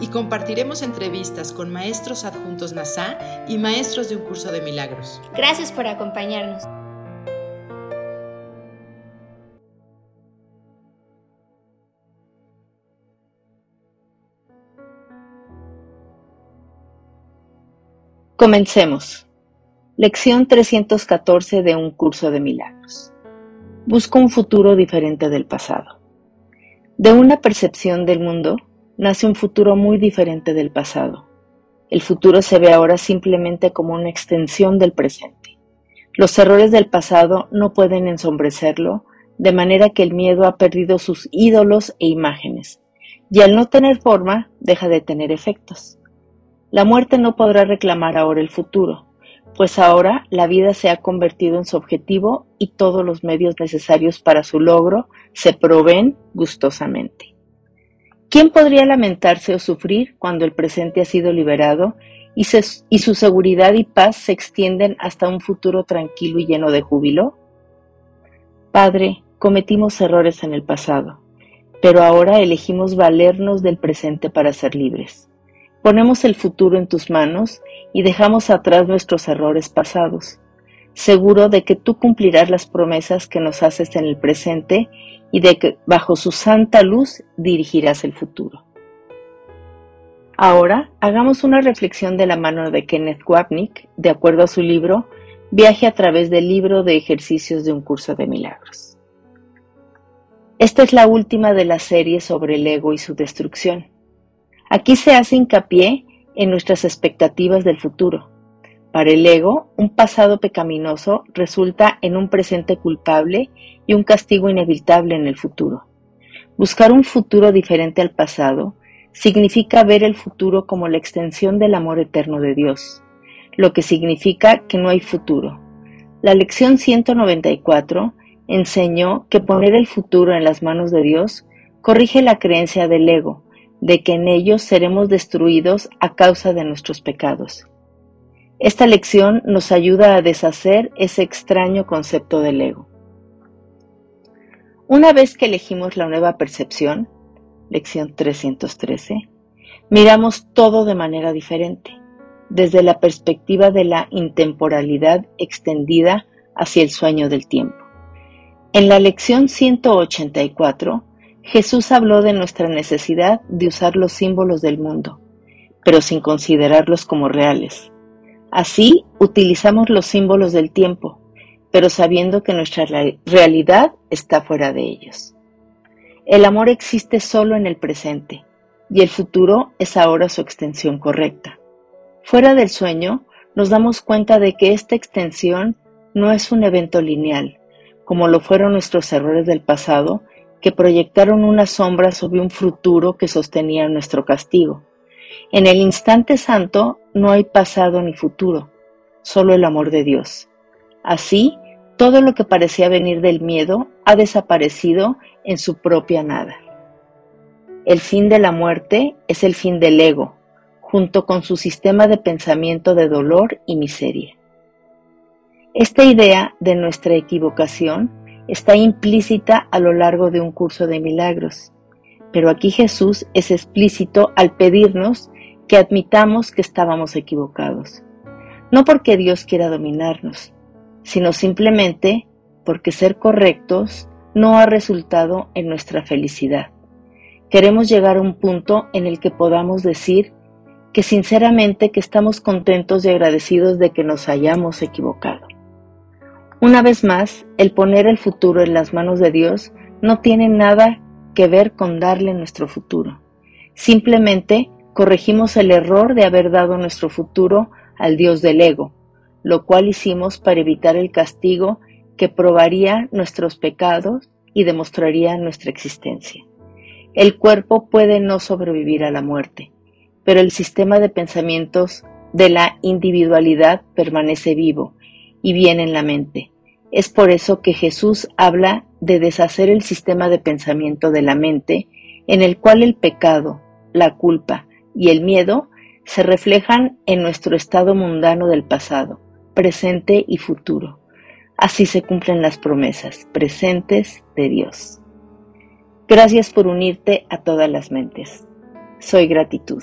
Y compartiremos entrevistas con maestros adjuntos NASA y maestros de un curso de milagros. Gracias por acompañarnos. Comencemos. Lección 314 de un curso de milagros. Busco un futuro diferente del pasado. De una percepción del mundo nace un futuro muy diferente del pasado. El futuro se ve ahora simplemente como una extensión del presente. Los errores del pasado no pueden ensombrecerlo, de manera que el miedo ha perdido sus ídolos e imágenes, y al no tener forma, deja de tener efectos. La muerte no podrá reclamar ahora el futuro, pues ahora la vida se ha convertido en su objetivo y todos los medios necesarios para su logro se proveen gustosamente. ¿Quién podría lamentarse o sufrir cuando el presente ha sido liberado y, su seguridad y paz se extienden hasta un futuro tranquilo y lleno de júbilo? Padre, cometimos errores en el pasado, pero ahora elegimos valernos del presente para ser libres. Ponemos el futuro en tus manos y dejamos atrás nuestros errores pasados, seguro de que tú cumplirás las promesas que nos haces en el presente y de que bajo su santa luz dirigirás el futuro. Ahora hagamos una reflexión de la mano de Kenneth Wapnick, de acuerdo a su libro Viaje a través del libro de ejercicios de un curso de milagros. Esta es la última de la serie sobre el ego y su destrucción. Aquí se hace hincapié en nuestras expectativas del futuro. Para el ego, un pasado pecaminoso resulta en un presente culpable y un castigo inevitable en el futuro. Buscar un futuro diferente al pasado significa ver el futuro como la extensión del amor eterno de Dios, lo que significa que no hay futuro. La lección 194 enseñó que poner el futuro en las manos de Dios corrige la creencia del ego, de que en ellos seremos destruidos a causa de nuestros pecados. Esta lección nos ayuda a deshacer ese extraño concepto del ego. Una vez que elegimos la nueva percepción, lección 313, miramos todo de manera diferente, desde la perspectiva de la intemporalidad extendida hacia el sueño del tiempo. En la lección 184 Jesús habló de nuestra necesidad de usar los símbolos del mundo, pero sin considerarlos como reales. Así utilizamos los símbolos del tiempo, pero sabiendo que nuestra realidad está fuera de ellos. El amor existe solo en el presente, y el futuro es ahora su extensión correcta. Fuera del sueño, nos damos cuenta de que esta extensión no es un evento lineal, como lo fueron nuestros errores del pasado, que proyectaron una sombra sobre un futuro que sostenía nuestro castigo. En el instante santo no hay pasado ni futuro, solo el amor de Dios. Así, todo lo que parecía venir del miedo ha desaparecido en su propia nada. El fin de la muerte es el fin del ego, junto con su sistema de pensamiento de dolor y miseria. Esta idea de nuestra equivocación está implícita a lo largo de un curso de milagros. Pero aquí Jesús es explícito al pedirnos que admitamos que estábamos equivocados. No porque Dios quiera dominarnos, sino simplemente porque ser correctos no ha resultado en nuestra felicidad. Queremos llegar a un punto en el que podamos decir que sinceramente que estamos contentos y agradecidos de que nos hayamos equivocado. Una vez más, el poner el futuro en las manos de Dios no tiene nada que ver con darle nuestro futuro. Simplemente corregimos el error de haber dado nuestro futuro al Dios del ego, lo cual hicimos para evitar el castigo que probaría nuestros pecados y demostraría nuestra existencia. El cuerpo puede no sobrevivir a la muerte, pero el sistema de pensamientos de la individualidad permanece vivo y bien en la mente. Es por eso que Jesús habla de deshacer el sistema de pensamiento de la mente en el cual el pecado, la culpa y el miedo se reflejan en nuestro estado mundano del pasado, presente y futuro. Así se cumplen las promesas presentes de Dios. Gracias por unirte a todas las mentes. Soy gratitud.